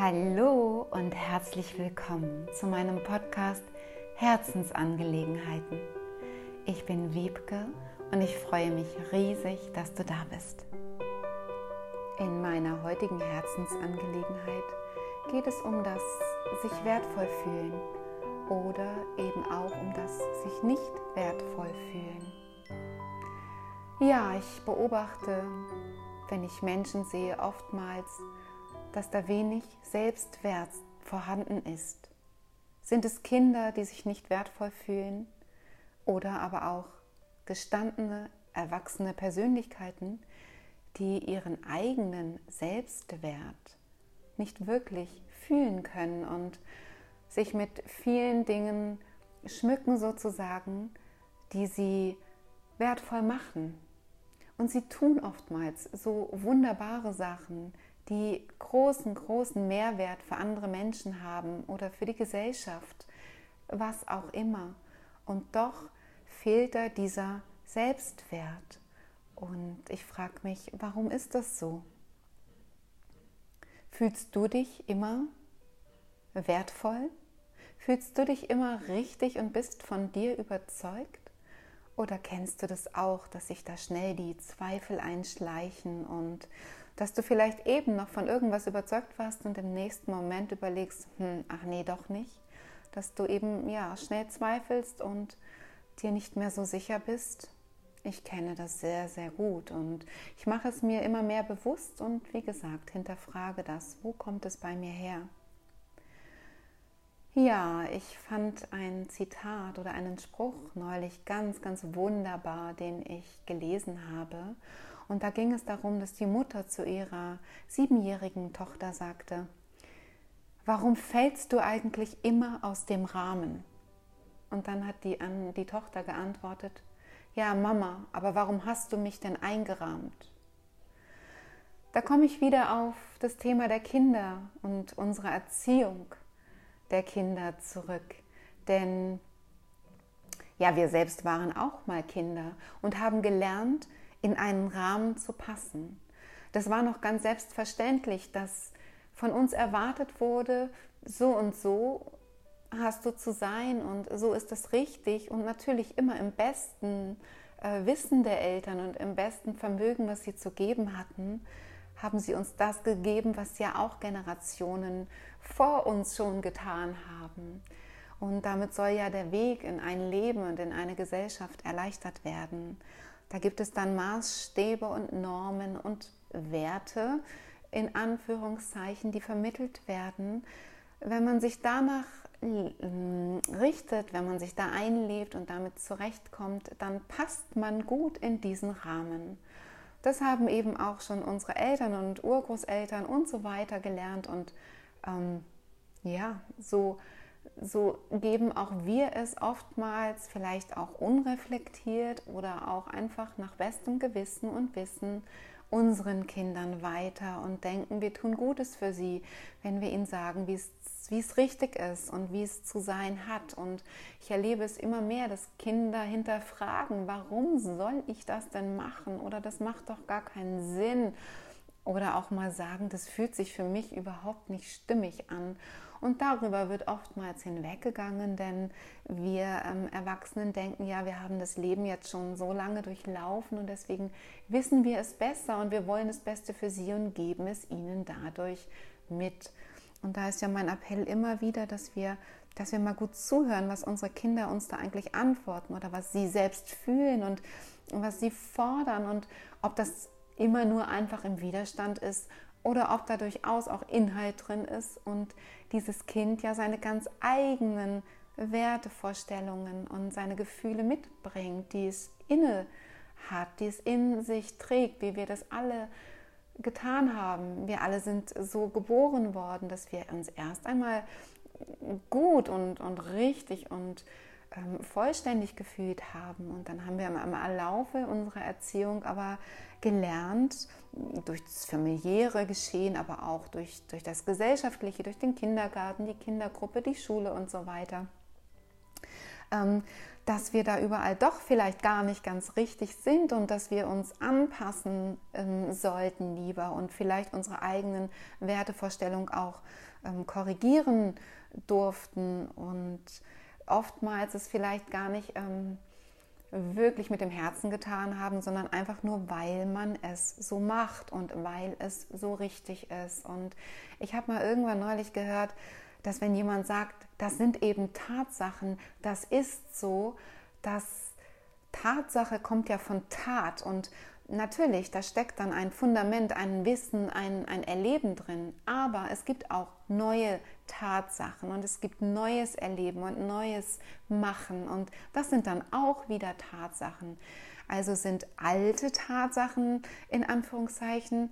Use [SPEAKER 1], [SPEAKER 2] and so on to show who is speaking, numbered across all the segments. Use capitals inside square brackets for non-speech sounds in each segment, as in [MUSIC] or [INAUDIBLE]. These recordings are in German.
[SPEAKER 1] Hallo und herzlich willkommen zu meinem Podcast Herzensangelegenheiten. Ich bin Wiebke und ich freue mich riesig, dass du da bist. In meiner heutigen Herzensangelegenheit geht es um das sich wertvoll fühlen oder eben auch um das sich nicht wertvoll fühlen. Ja, ich beobachte, wenn ich Menschen sehe, oftmals, dass da wenig Selbstwert vorhanden ist. Sind es Kinder, die sich nicht wertvoll fühlen oder aber auch gestandene, erwachsene Persönlichkeiten, die ihren eigenen Selbstwert nicht wirklich fühlen können und sich mit vielen Dingen schmücken sozusagen, die sie wertvoll machen. Und sie tun oftmals so wunderbare Sachen, die großen, großen Mehrwert für andere Menschen haben oder für die Gesellschaft, was auch immer. Und doch fehlt da dieser Selbstwert. Und ich frage mich, warum ist das so? Fühlst du dich immer wertvoll? Fühlst du dich immer richtig und bist von dir überzeugt? Oder kennst du das auch, dass sich da schnell die Zweifel einschleichen und dass du vielleicht eben noch von irgendwas überzeugt warst und im nächsten Moment überlegst, hm, ach nee, doch nicht, dass du eben ja schnell zweifelst und dir nicht mehr so sicher bist. Ich kenne das sehr, sehr gut und ich mache es mir immer mehr bewusst und wie gesagt, hinterfrage das, wo kommt es bei mir her? Ja, ich fand ein Zitat oder einen Spruch neulich ganz, ganz wunderbar, den ich gelesen habe. Und da ging es darum, dass die Mutter zu ihrer siebenjährigen Tochter sagte, warum fällst du eigentlich immer aus dem Rahmen? Und dann hat die, an die Tochter geantwortet, ja Mama, aber warum hast du mich denn eingerahmt? Da komme ich wieder auf das Thema der Kinder und unsere Erziehung der Kinder zurück. Denn ja, wir selbst waren auch mal Kinder und haben gelernt, in einen Rahmen zu passen. Das war noch ganz selbstverständlich, dass von uns erwartet wurde, so und so hast du zu sein und so ist es richtig und natürlich immer im besten äh, Wissen der Eltern und im besten Vermögen, was sie zu geben hatten, haben sie uns das gegeben, was ja auch Generationen vor uns schon getan haben. Und damit soll ja der Weg in ein Leben und in eine Gesellschaft erleichtert werden. Da gibt es dann Maßstäbe und Normen und Werte in Anführungszeichen, die vermittelt werden. Wenn man sich danach richtet, wenn man sich da einlebt und damit zurechtkommt, dann passt man gut in diesen Rahmen. Das haben eben auch schon unsere Eltern und Urgroßeltern und so weiter gelernt und ähm, ja, so so geben auch wir es oftmals vielleicht auch unreflektiert oder auch einfach nach bestem Gewissen und Wissen unseren Kindern weiter und denken, wir tun Gutes für sie, wenn wir ihnen sagen, wie es, wie es richtig ist und wie es zu sein hat. Und ich erlebe es immer mehr, dass Kinder hinterfragen, warum soll ich das denn machen? Oder das macht doch gar keinen Sinn. Oder auch mal sagen, das fühlt sich für mich überhaupt nicht stimmig an. Und darüber wird oftmals hinweggegangen, denn wir ähm, Erwachsenen denken, ja, wir haben das Leben jetzt schon so lange durchlaufen und deswegen wissen wir es besser und wir wollen das Beste für sie und geben es ihnen dadurch mit. Und da ist ja mein Appell immer wieder, dass wir, dass wir mal gut zuhören, was unsere Kinder uns da eigentlich antworten oder was sie selbst fühlen und was sie fordern und ob das immer nur einfach im Widerstand ist oder ob da durchaus auch Inhalt drin ist und dieses Kind ja seine ganz eigenen Wertevorstellungen und seine Gefühle mitbringt, die es inne hat, die es in sich trägt, wie wir das alle getan haben. Wir alle sind so geboren worden, dass wir uns erst einmal gut und, und richtig und ähm, vollständig gefühlt haben. Und dann haben wir im, im Laufe unserer Erziehung aber gelernt, durch das familiäre Geschehen, aber auch durch, durch das gesellschaftliche, durch den Kindergarten, die Kindergruppe, die Schule und so weiter, ähm, dass wir da überall doch vielleicht gar nicht ganz richtig sind und dass wir uns anpassen ähm, sollten lieber und vielleicht unsere eigenen Wertevorstellungen auch ähm, korrigieren durften und oftmals es vielleicht gar nicht ähm, wirklich mit dem Herzen getan haben, sondern einfach nur, weil man es so macht und weil es so richtig ist. Und ich habe mal irgendwann neulich gehört, dass wenn jemand sagt, das sind eben Tatsachen, das ist so, dass Tatsache kommt ja von Tat und natürlich, da steckt dann ein Fundament, ein Wissen, ein, ein Erleben drin, aber es gibt auch neue Tatsachen und es gibt neues Erleben und neues Machen und das sind dann auch wieder Tatsachen. Also sind alte Tatsachen in Anführungszeichen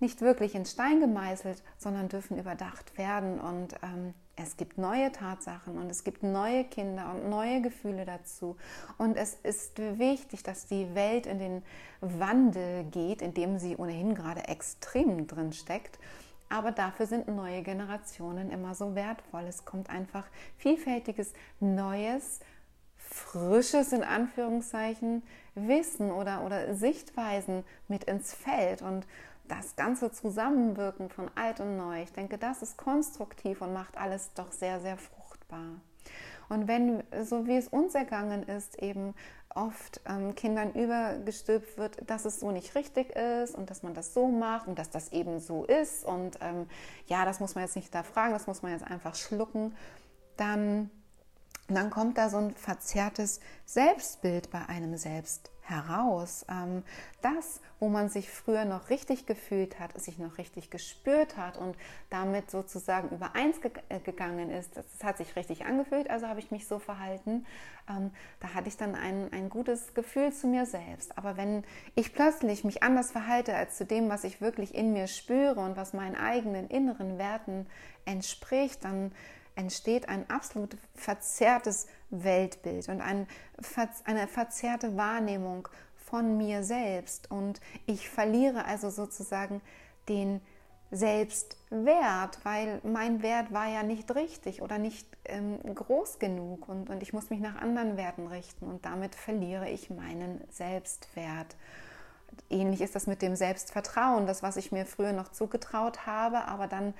[SPEAKER 1] nicht wirklich in Stein gemeißelt, sondern dürfen überdacht werden und ähm, es gibt neue Tatsachen und es gibt neue Kinder und neue Gefühle dazu. Und es ist wichtig, dass die Welt in den Wandel geht, in dem sie ohnehin gerade extrem drin steckt. Aber dafür sind neue Generationen immer so wertvoll. Es kommt einfach vielfältiges, neues, frisches in Anführungszeichen Wissen oder, oder Sichtweisen mit ins Feld. Und das ganze Zusammenwirken von alt und neu, ich denke, das ist konstruktiv und macht alles doch sehr, sehr fruchtbar. Und wenn, so wie es uns ergangen ist, eben oft ähm, Kindern übergestülpt wird, dass es so nicht richtig ist und dass man das so macht und dass das eben so ist. Und ähm, ja, das muss man jetzt nicht da fragen, das muss man jetzt einfach schlucken, dann, dann kommt da so ein verzerrtes Selbstbild bei einem selbst heraus. Ähm, das, wo man sich früher noch richtig gefühlt hat, sich noch richtig gespürt hat und damit sozusagen übereins gegangen ist, das hat sich richtig angefühlt, also habe ich mich so verhalten, ähm, da hatte ich dann ein, ein gutes Gefühl zu mir selbst. Aber wenn ich plötzlich mich anders verhalte als zu dem, was ich wirklich in mir spüre und was meinen eigenen inneren Werten entspricht, dann entsteht ein absolut verzerrtes Weltbild und ein, eine verzerrte Wahrnehmung von mir selbst. Und ich verliere also sozusagen den Selbstwert, weil mein Wert war ja nicht richtig oder nicht ähm, groß genug und, und ich muss mich nach anderen Werten richten und damit verliere ich meinen Selbstwert. Ähnlich ist das mit dem Selbstvertrauen, das, was ich mir früher noch zugetraut habe, aber dann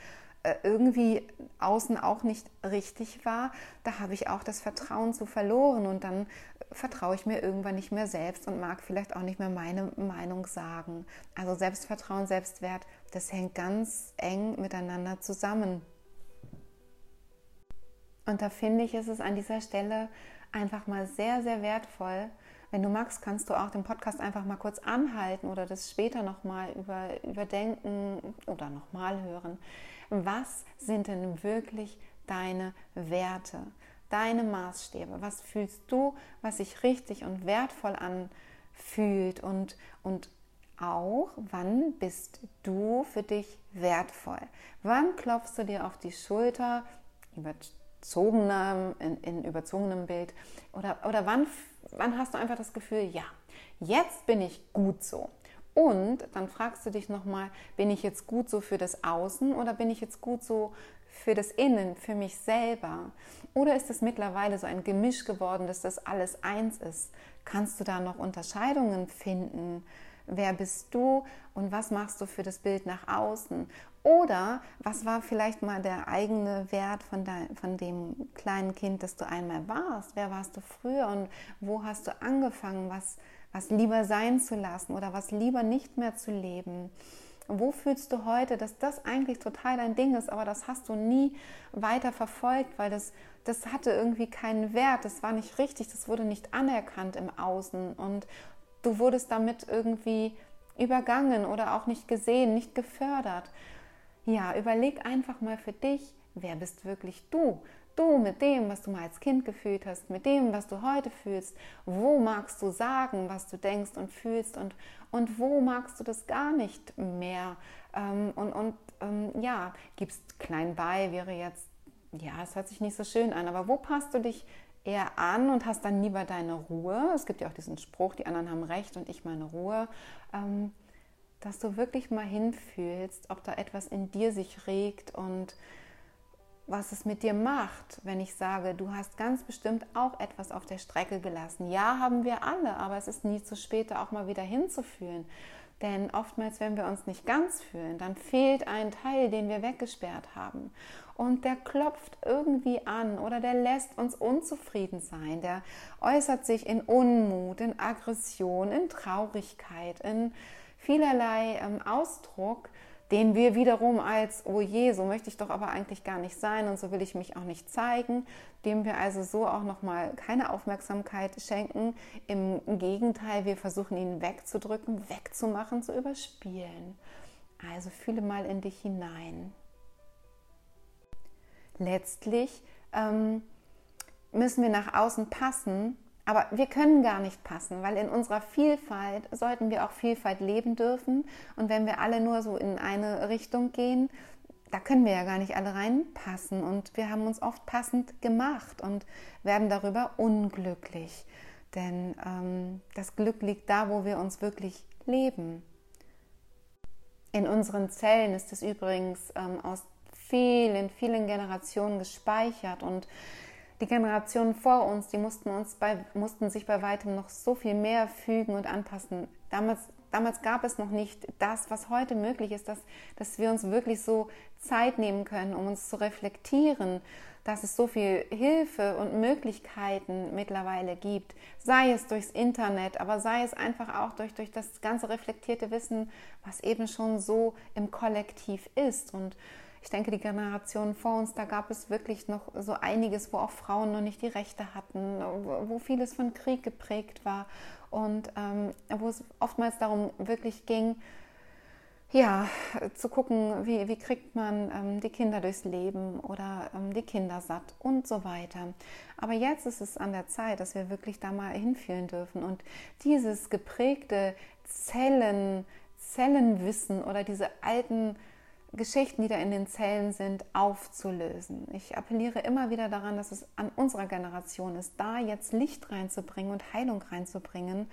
[SPEAKER 1] irgendwie außen auch nicht richtig war, da habe ich auch das Vertrauen zu verloren und dann vertraue ich mir irgendwann nicht mehr selbst und mag vielleicht auch nicht mehr meine Meinung sagen. Also Selbstvertrauen, Selbstwert, das hängt ganz eng miteinander zusammen. Und da finde ich, ist es an dieser Stelle einfach mal sehr, sehr wertvoll. Wenn du magst, kannst du auch den Podcast einfach mal kurz anhalten oder das später nochmal über, überdenken oder nochmal hören was sind denn wirklich deine Werte, deine Maßstäbe? Was fühlst du, was sich richtig und wertvoll anfühlt und, und auch, wann bist du für dich wertvoll? Wann klopfst du dir auf die Schulter, überzogenem, in, in überzogenem Bild, oder, oder wann, wann hast du einfach das Gefühl, ja, jetzt bin ich gut so. Und dann fragst du dich nochmal, bin ich jetzt gut so für das Außen oder bin ich jetzt gut so für das Innen, für mich selber? Oder ist es mittlerweile so ein Gemisch geworden, dass das alles eins ist? Kannst du da noch Unterscheidungen finden? Wer bist du und was machst du für das Bild nach außen? Oder was war vielleicht mal der eigene Wert von, dein, von dem kleinen Kind, das du einmal warst? Wer warst du früher und wo hast du angefangen? Was, was lieber sein zu lassen oder was lieber nicht mehr zu leben. Wo fühlst du heute, dass das eigentlich total dein Ding ist, aber das hast du nie weiter verfolgt, weil das, das hatte irgendwie keinen Wert, das war nicht richtig, das wurde nicht anerkannt im Außen und du wurdest damit irgendwie übergangen oder auch nicht gesehen, nicht gefördert. Ja, überleg einfach mal für dich, wer bist wirklich du? Du mit dem, was du mal als Kind gefühlt hast, mit dem, was du heute fühlst, wo magst du sagen, was du denkst und fühlst und, und wo magst du das gar nicht mehr? Ähm, und und ähm, ja, gibst klein bei, wäre jetzt, ja, es hört sich nicht so schön an, aber wo passt du dich eher an und hast dann lieber deine Ruhe? Es gibt ja auch diesen Spruch, die anderen haben recht und ich meine Ruhe. Ähm, dass du wirklich mal hinfühlst, ob da etwas in dir sich regt und was es mit dir macht, wenn ich sage, du hast ganz bestimmt auch etwas auf der Strecke gelassen. Ja, haben wir alle, aber es ist nie zu spät, da auch mal wieder hinzufühlen. Denn oftmals, wenn wir uns nicht ganz fühlen, dann fehlt ein Teil, den wir weggesperrt haben. Und der klopft irgendwie an oder der lässt uns unzufrieden sein. Der äußert sich in Unmut, in Aggression, in Traurigkeit, in vielerlei ähm, Ausdruck, den wir wiederum als, oh je, so möchte ich doch aber eigentlich gar nicht sein und so will ich mich auch nicht zeigen, dem wir also so auch nochmal keine Aufmerksamkeit schenken. Im Gegenteil, wir versuchen ihn wegzudrücken, wegzumachen, zu überspielen. Also fühle mal in dich hinein. Letztlich ähm, müssen wir nach außen passen, aber wir können gar nicht passen, weil in unserer Vielfalt sollten wir auch Vielfalt leben dürfen. Und wenn wir alle nur so in eine Richtung gehen, da können wir ja gar nicht alle reinpassen. Und wir haben uns oft passend gemacht und werden darüber unglücklich. Denn ähm, das Glück liegt da, wo wir uns wirklich leben. In unseren Zellen ist es übrigens ähm, aus vielen, vielen Generationen gespeichert und die Generationen vor uns, die mussten, uns bei, mussten sich bei weitem noch so viel mehr fügen und anpassen. Damals, damals gab es noch nicht das, was heute möglich ist, dass, dass wir uns wirklich so Zeit nehmen können, um uns zu reflektieren, dass es so viel Hilfe und Möglichkeiten mittlerweile gibt, sei es durchs Internet, aber sei es einfach auch durch, durch das ganze reflektierte Wissen, was eben schon so im Kollektiv ist. Und ich denke, die Generationen vor uns, da gab es wirklich noch so einiges, wo auch Frauen noch nicht die Rechte hatten, wo vieles von Krieg geprägt war und ähm, wo es oftmals darum wirklich ging, ja, zu gucken, wie, wie kriegt man ähm, die Kinder durchs Leben oder ähm, die Kinder satt und so weiter. Aber jetzt ist es an der Zeit, dass wir wirklich da mal hinfühlen dürfen und dieses geprägte Zellen, Zellenwissen oder diese alten Geschichten, die da in den Zellen sind, aufzulösen. Ich appelliere immer wieder daran, dass es an unserer Generation ist, da jetzt Licht reinzubringen und Heilung reinzubringen.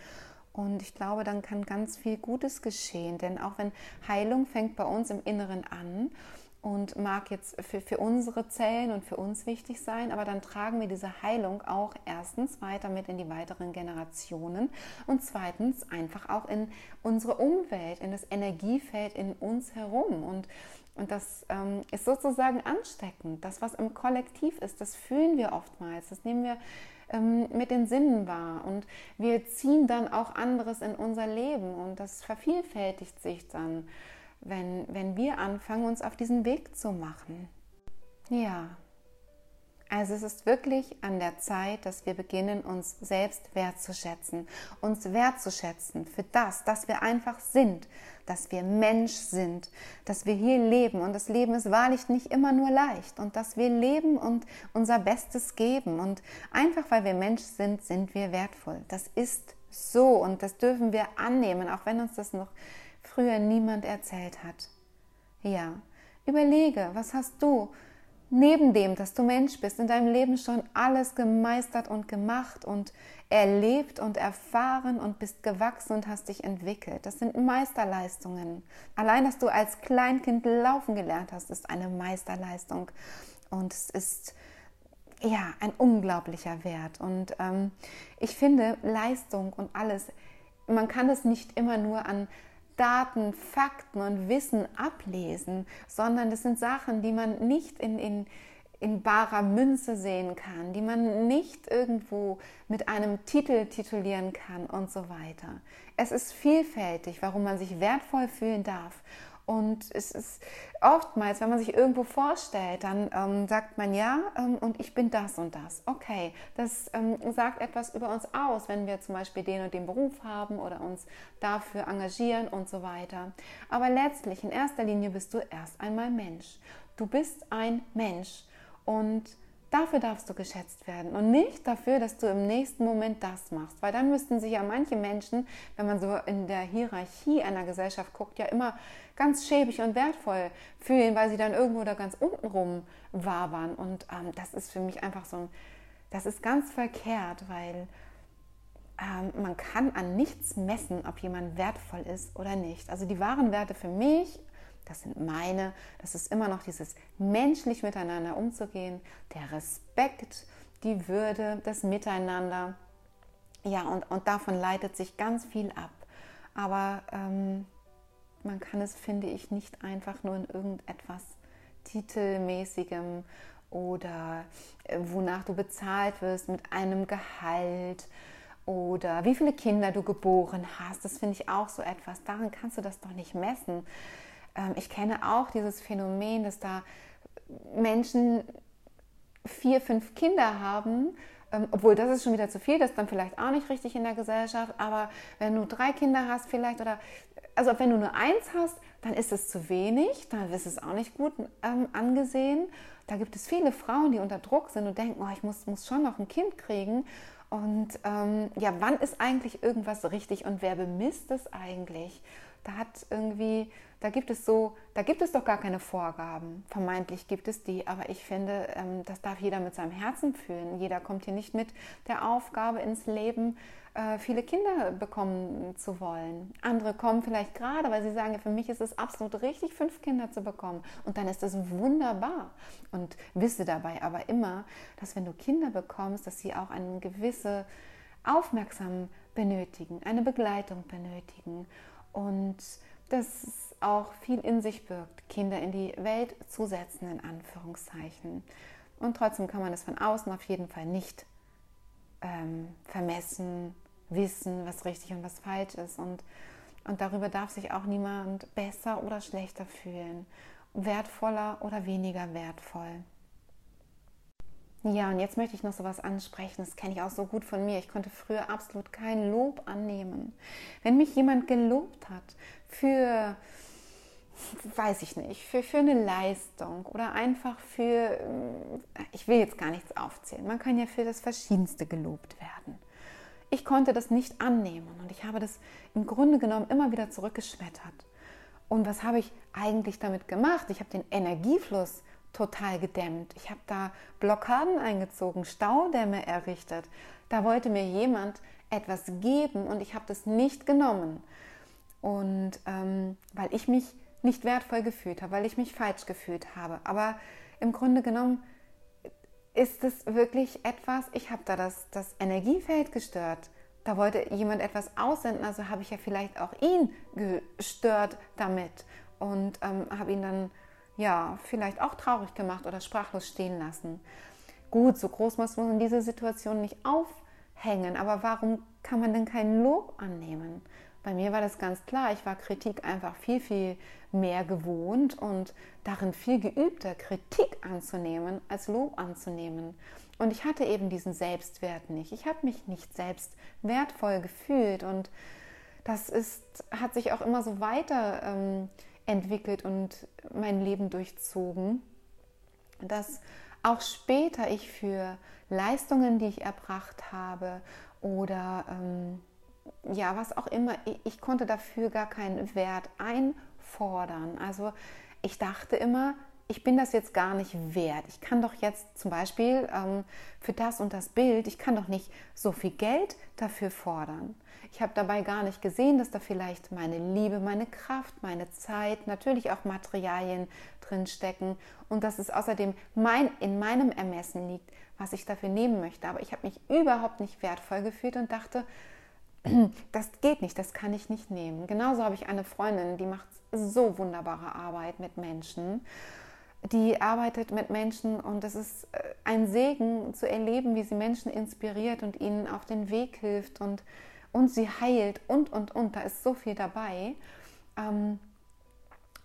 [SPEAKER 1] Und ich glaube, dann kann ganz viel Gutes geschehen. Denn auch wenn Heilung fängt bei uns im Inneren an und mag jetzt für, für unsere Zellen und für uns wichtig sein, aber dann tragen wir diese Heilung auch erstens weiter mit in die weiteren Generationen und zweitens einfach auch in unsere Umwelt, in das Energiefeld in uns herum. Und, und das ähm, ist sozusagen ansteckend. Das, was im Kollektiv ist, das fühlen wir oftmals, das nehmen wir ähm, mit den Sinnen wahr. Und wir ziehen dann auch anderes in unser Leben. Und das vervielfältigt sich dann wenn, wenn wir anfangen, uns auf diesen Weg zu machen. Ja, also es ist wirklich an der Zeit, dass wir beginnen, uns selbst wertzuschätzen, uns wertzuschätzen für das, dass wir einfach sind, dass wir Mensch sind, dass wir hier leben. Und das Leben ist wahrlich nicht immer nur leicht. Und dass wir leben und unser Bestes geben. Und einfach weil wir Mensch sind, sind wir wertvoll. Das ist so. Und das dürfen wir annehmen, auch wenn uns das noch früher niemand erzählt hat. Ja, überlege, was hast du neben dem, dass du Mensch bist, in deinem Leben schon alles gemeistert und gemacht und erlebt und erfahren und bist gewachsen und hast dich entwickelt. Das sind Meisterleistungen. Allein, dass du als Kleinkind laufen gelernt hast, ist eine Meisterleistung. Und es ist ja ein unglaublicher Wert. Und ähm, ich finde Leistung und alles, man kann es nicht immer nur an Daten, Fakten und Wissen ablesen, sondern das sind Sachen, die man nicht in, in, in barer Münze sehen kann, die man nicht irgendwo mit einem Titel titulieren kann und so weiter. Es ist vielfältig, warum man sich wertvoll fühlen darf und es ist oftmals, wenn man sich irgendwo vorstellt, dann ähm, sagt man ja ähm, und ich bin das und das. Okay, das ähm, sagt etwas über uns aus, wenn wir zum Beispiel den und den Beruf haben oder uns dafür engagieren und so weiter. Aber letztlich, in erster Linie bist du erst einmal Mensch. Du bist ein Mensch und Dafür darfst du geschätzt werden und nicht dafür, dass du im nächsten Moment das machst. Weil dann müssten sich ja manche Menschen, wenn man so in der Hierarchie einer Gesellschaft guckt, ja immer ganz schäbig und wertvoll fühlen, weil sie dann irgendwo da ganz unten rum wabern. Und ähm, das ist für mich einfach so ein, das ist ganz verkehrt, weil ähm, man kann an nichts messen, ob jemand wertvoll ist oder nicht. Also die wahren Werte für mich das sind meine, das ist immer noch dieses menschlich miteinander umzugehen, der Respekt, die Würde, das Miteinander. Ja, und, und davon leitet sich ganz viel ab. Aber ähm, man kann es, finde ich, nicht einfach nur in irgendetwas Titelmäßigem oder äh, wonach du bezahlt wirst mit einem Gehalt oder wie viele Kinder du geboren hast. Das finde ich auch so etwas. Daran kannst du das doch nicht messen. Ähm, ich kenne auch dieses Phänomen, dass da Menschen vier, fünf Kinder haben, ähm, obwohl das ist schon wieder zu viel, das ist dann vielleicht auch nicht richtig in der Gesellschaft, aber wenn du drei Kinder hast vielleicht oder, also wenn du nur eins hast, dann ist es zu wenig, dann ist es auch nicht gut ähm, angesehen. Da gibt es viele Frauen, die unter Druck sind und denken, oh, ich muss, muss schon noch ein Kind kriegen. Und ähm, ja, wann ist eigentlich irgendwas richtig und wer bemisst es eigentlich? Da hat irgendwie, da gibt es so, da gibt es doch gar keine Vorgaben. Vermeintlich gibt es die, aber ich finde, ähm, das darf jeder mit seinem Herzen fühlen. Jeder kommt hier nicht mit der Aufgabe ins Leben, viele Kinder bekommen zu wollen. Andere kommen vielleicht gerade, weil sie sagen, für mich ist es absolut richtig, fünf Kinder zu bekommen. Und dann ist das wunderbar. Und wisse dabei aber immer, dass wenn du Kinder bekommst, dass sie auch eine gewisse Aufmerksamkeit benötigen, eine Begleitung benötigen. Und das auch viel in sich birgt, Kinder in die Welt zu setzen, in Anführungszeichen. Und trotzdem kann man es von außen auf jeden Fall nicht ähm, vermessen, wissen, was richtig und was falsch ist. Und, und darüber darf sich auch niemand besser oder schlechter fühlen, wertvoller oder weniger wertvoll. Ja, und jetzt möchte ich noch so was ansprechen, das kenne ich auch so gut von mir. Ich konnte früher absolut kein Lob annehmen. Wenn mich jemand gelobt hat für weiß ich nicht, für, für eine Leistung oder einfach für, ich will jetzt gar nichts aufzählen, man kann ja für das Verschiedenste gelobt werden. Ich konnte das nicht annehmen und ich habe das im Grunde genommen immer wieder zurückgeschmettert. Und was habe ich eigentlich damit gemacht? Ich habe den Energiefluss total gedämmt. Ich habe da Blockaden eingezogen, Staudämme errichtet. Da wollte mir jemand etwas geben und ich habe das nicht genommen. Und ähm, weil ich mich nicht wertvoll gefühlt habe, weil ich mich falsch gefühlt habe. Aber im Grunde genommen ist es wirklich etwas, ich habe da das, das Energiefeld gestört. Da wollte jemand etwas aussenden, also habe ich ja vielleicht auch ihn gestört damit und ähm, habe ihn dann ja vielleicht auch traurig gemacht oder sprachlos stehen lassen. Gut, so groß muss man diese Situation nicht aufhängen, aber warum kann man denn kein Lob annehmen? Bei mir war das ganz klar, ich war Kritik einfach viel, viel mehr gewohnt und darin viel geübter, Kritik anzunehmen als Lob anzunehmen. Und ich hatte eben diesen Selbstwert nicht. Ich habe mich nicht selbst wertvoll gefühlt und das ist, hat sich auch immer so weiter ähm, entwickelt und mein Leben durchzogen, dass auch später ich für Leistungen, die ich erbracht habe oder ähm, ja, was auch immer, ich, ich konnte dafür gar keinen Wert einfordern. Also ich dachte immer, ich bin das jetzt gar nicht wert. Ich kann doch jetzt zum Beispiel ähm, für das und das Bild, ich kann doch nicht so viel Geld dafür fordern. Ich habe dabei gar nicht gesehen, dass da vielleicht meine Liebe, meine Kraft, meine Zeit, natürlich auch Materialien drin stecken und dass es außerdem mein, in meinem Ermessen liegt, was ich dafür nehmen möchte. Aber ich habe mich überhaupt nicht wertvoll gefühlt und dachte, [CLEARS THROAT] das geht nicht, das kann ich nicht nehmen. Genauso habe ich eine Freundin, die macht so wunderbare Arbeit mit Menschen. Die arbeitet mit Menschen und es ist äh, ein Segen zu erleben, wie sie Menschen inspiriert und ihnen auf den Weg hilft und, und sie heilt und, und, und. Da ist so viel dabei. Ähm,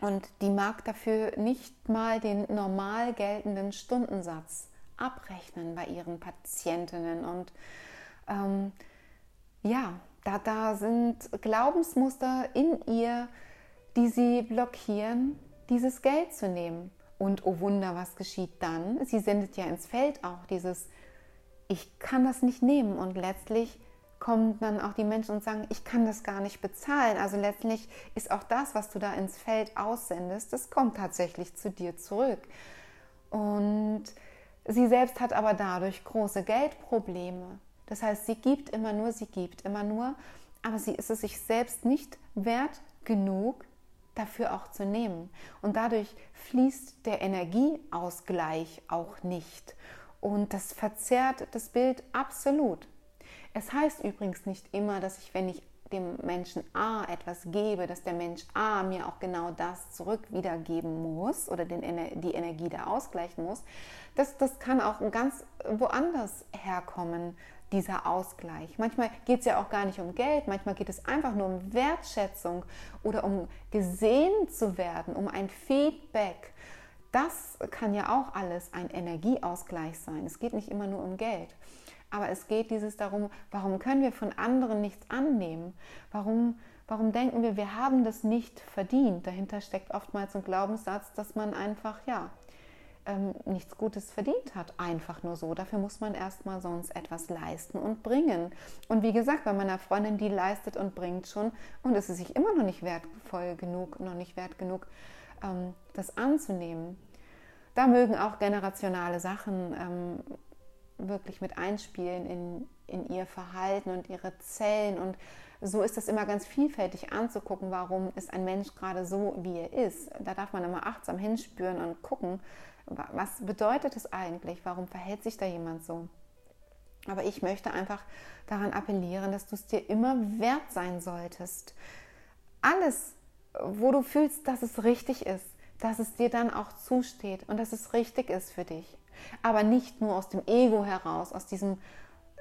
[SPEAKER 1] und die mag dafür nicht mal den normal geltenden Stundensatz abrechnen bei ihren Patientinnen. Und ähm, ja, da, da sind Glaubensmuster in ihr, die sie blockieren, dieses Geld zu nehmen. Und oh Wunder, was geschieht dann? Sie sendet ja ins Feld auch dieses, ich kann das nicht nehmen. Und letztlich kommen dann auch die Menschen und sagen, ich kann das gar nicht bezahlen. Also letztlich ist auch das, was du da ins Feld aussendest, das kommt tatsächlich zu dir zurück. Und sie selbst hat aber dadurch große Geldprobleme. Das heißt, sie gibt immer nur, sie gibt immer nur, aber sie ist es sich selbst nicht wert genug, dafür auch zu nehmen. Und dadurch fließt der Energieausgleich auch nicht. Und das verzerrt das Bild absolut. Es heißt übrigens nicht immer, dass ich, wenn ich dem Menschen A etwas gebe, dass der Mensch A mir auch genau das zurück wiedergeben muss oder den, die Energie da ausgleichen muss. Das, das kann auch ganz woanders herkommen dieser Ausgleich. Manchmal geht es ja auch gar nicht um Geld, manchmal geht es einfach nur um Wertschätzung oder um gesehen zu werden, um ein Feedback. Das kann ja auch alles ein Energieausgleich sein. Es geht nicht immer nur um Geld. Aber es geht dieses darum, warum können wir von anderen nichts annehmen? Warum, warum denken wir, wir haben das nicht verdient? Dahinter steckt oftmals ein Glaubenssatz, dass man einfach, ja, ähm, nichts Gutes verdient hat, einfach nur so. Dafür muss man erstmal sonst etwas leisten und bringen. Und wie gesagt, bei meiner Freundin, die leistet und bringt schon und es ist sich immer noch nicht wertvoll genug, noch nicht wert genug, ähm, das anzunehmen. Da mögen auch generationale Sachen ähm, wirklich mit einspielen in, in ihr Verhalten und ihre Zellen. Und so ist das immer ganz vielfältig anzugucken, warum ist ein Mensch gerade so, wie er ist. Da darf man immer achtsam hinspüren und gucken, was bedeutet es eigentlich? Warum verhält sich da jemand so? Aber ich möchte einfach daran appellieren, dass du es dir immer wert sein solltest. Alles, wo du fühlst, dass es richtig ist, dass es dir dann auch zusteht und dass es richtig ist für dich. Aber nicht nur aus dem Ego heraus, aus diesem,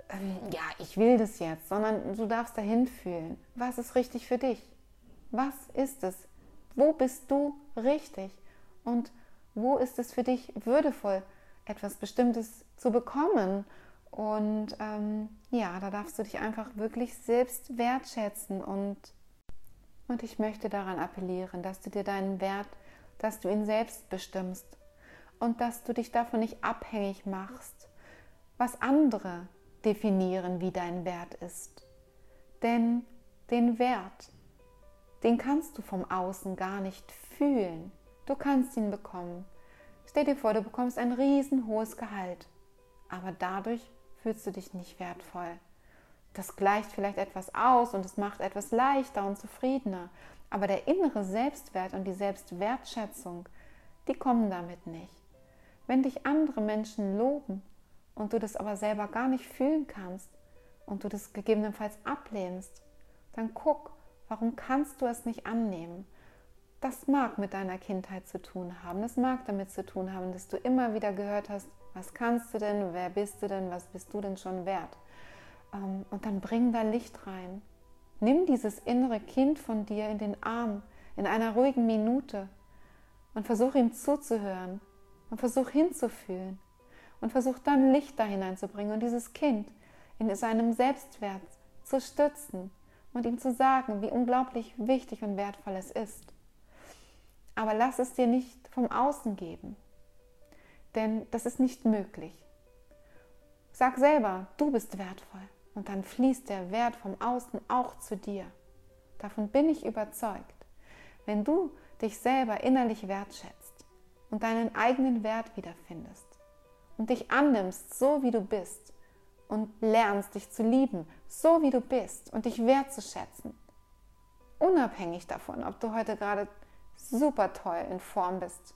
[SPEAKER 1] ähm, ja, ich will das jetzt, sondern du darfst dahin fühlen. Was ist richtig für dich? Was ist es? Wo bist du richtig? Und wo ist es für dich würdevoll, etwas Bestimmtes zu bekommen? Und ähm, ja, da darfst du dich einfach wirklich selbst wertschätzen und, und ich möchte daran appellieren, dass du dir deinen Wert, dass du ihn selbst bestimmst und dass du dich davon nicht abhängig machst, was andere definieren, wie dein Wert ist. Denn den Wert, den kannst du vom Außen gar nicht fühlen. Du kannst ihn bekommen. Stell dir vor, du bekommst ein riesenhohes Gehalt, aber dadurch fühlst du dich nicht wertvoll. Das gleicht vielleicht etwas aus und es macht etwas leichter und zufriedener, aber der innere Selbstwert und die Selbstwertschätzung, die kommen damit nicht. Wenn dich andere Menschen loben und du das aber selber gar nicht fühlen kannst und du das gegebenenfalls ablehnst, dann guck, warum kannst du es nicht annehmen? Das mag mit deiner Kindheit zu tun haben. Das mag damit zu tun haben, dass du immer wieder gehört hast, was kannst du denn, wer bist du denn, was bist du denn schon wert? Ähm, und dann bring da Licht rein. Nimm dieses innere Kind von dir in den Arm, in einer ruhigen Minute und versuch ihm zuzuhören und versuch hinzufühlen und versuch dann Licht da hineinzubringen und dieses Kind in seinem Selbstwert zu stützen und ihm zu sagen, wie unglaublich wichtig und wertvoll es ist. Aber lass es dir nicht vom Außen geben, denn das ist nicht möglich. Sag selber, du bist wertvoll und dann fließt der Wert vom Außen auch zu dir. Davon bin ich überzeugt. Wenn du dich selber innerlich wertschätzt und deinen eigenen Wert wiederfindest und dich annimmst, so wie du bist und lernst dich zu lieben, so wie du bist und dich wertzuschätzen, unabhängig davon, ob du heute gerade super toll in Form bist.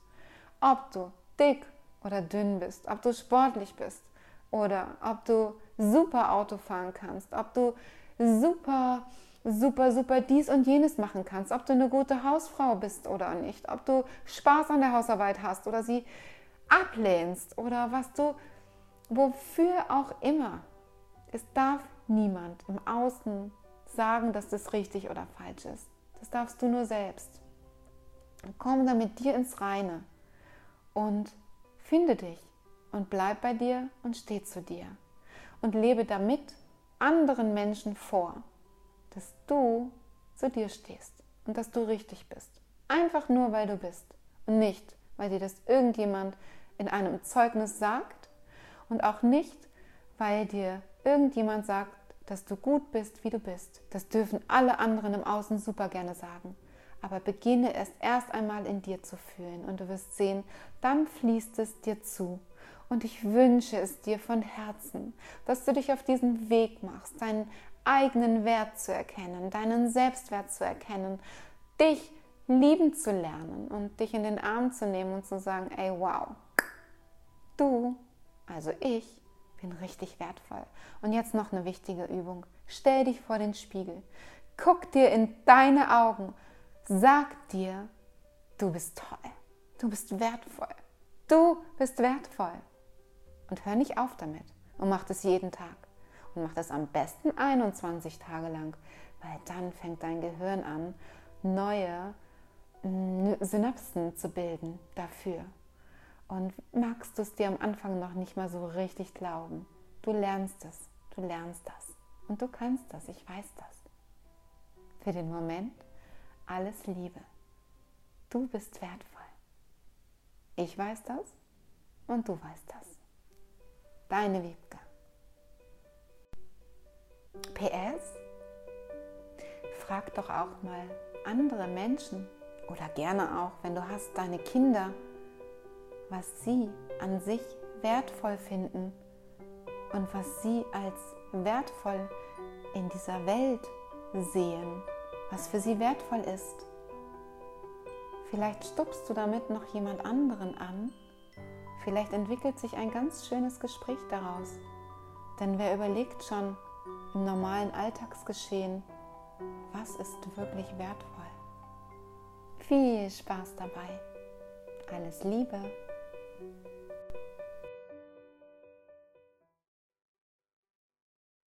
[SPEAKER 1] Ob du dick oder dünn bist, ob du sportlich bist oder ob du super Auto fahren kannst, ob du super, super, super dies und jenes machen kannst, ob du eine gute Hausfrau bist oder nicht, ob du Spaß an der Hausarbeit hast oder sie ablehnst oder was du, wofür auch immer. Es darf niemand im Außen sagen, dass das richtig oder falsch ist. Das darfst du nur selbst. Komm dann mit dir ins Reine und finde dich und bleib bei dir und steh zu dir und lebe damit anderen Menschen vor, dass du zu dir stehst und dass du richtig bist. Einfach nur, weil du bist und nicht, weil dir das irgendjemand in einem Zeugnis sagt und auch nicht, weil dir irgendjemand sagt, dass du gut bist, wie du bist. Das dürfen alle anderen im Außen super gerne sagen aber beginne es erst einmal in dir zu fühlen und du wirst sehen, dann fließt es dir zu. Und ich wünsche es dir von Herzen, dass du dich auf diesen Weg machst, deinen eigenen Wert zu erkennen, deinen Selbstwert zu erkennen, dich lieben zu lernen und dich in den Arm zu nehmen und zu sagen, ey, wow, du, also ich, bin richtig wertvoll. Und jetzt noch eine wichtige Übung. Stell dich vor den Spiegel. Guck dir in deine Augen. Sag dir, du bist toll. Du bist wertvoll. Du bist wertvoll. Und hör nicht auf damit. Und mach das jeden Tag. Und mach das am besten 21 Tage lang, weil dann fängt dein Gehirn an, neue Synapsen zu bilden dafür. Und magst du es dir am Anfang noch nicht mal so richtig glauben? Du lernst es, du lernst das. Und du kannst das, ich weiß das. Für den Moment alles Liebe. Du bist wertvoll. Ich weiß das und du weißt das. Deine Wiebke. PS, frag doch auch mal andere Menschen oder gerne auch, wenn du hast, deine Kinder, was sie an sich wertvoll finden und was sie als wertvoll in dieser Welt sehen, was für sie wertvoll ist. Vielleicht stupst du damit noch jemand anderen an. Vielleicht entwickelt sich ein ganz schönes Gespräch daraus. Denn wer überlegt schon im normalen Alltagsgeschehen, was ist wirklich wertvoll? Viel Spaß dabei. Alles Liebe.